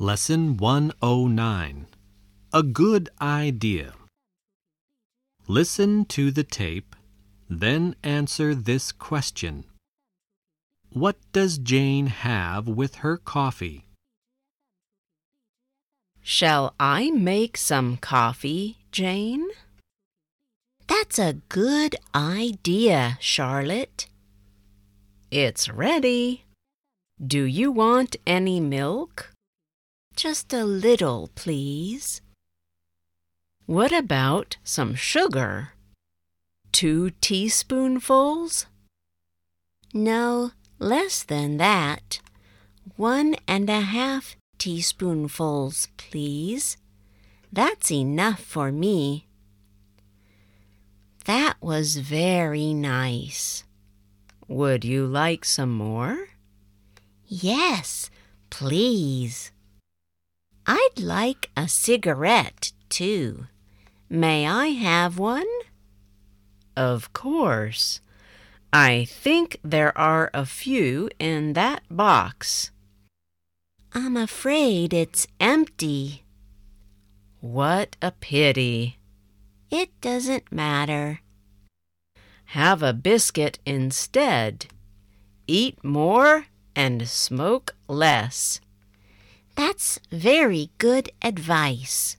Lesson 109 A Good Idea. Listen to the tape, then answer this question What does Jane have with her coffee? Shall I make some coffee, Jane? That's a good idea, Charlotte. It's ready. Do you want any milk? Just a little, please. What about some sugar? Two teaspoonfuls? No, less than that. One and a half teaspoonfuls, please. That's enough for me. That was very nice. Would you like some more? Yes, please. I'd like a cigarette, too. May I have one? Of course. I think there are a few in that box. I'm afraid it's empty. What a pity. It doesn't matter. Have a biscuit instead. Eat more and smoke less. That's very good advice.